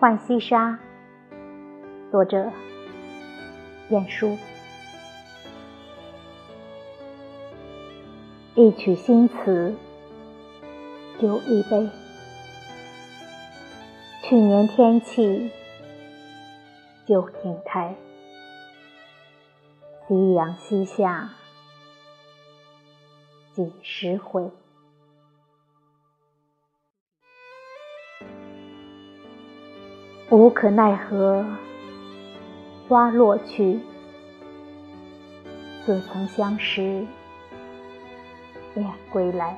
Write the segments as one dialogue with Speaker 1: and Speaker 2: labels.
Speaker 1: 浣溪沙，作者：晏殊。一曲新词，酒一杯。去年天气，旧亭台，夕阳西下，几时回？无可奈何，花落去，似曾相识，燕归来，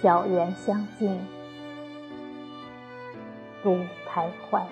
Speaker 1: 小园相近，独徘徊。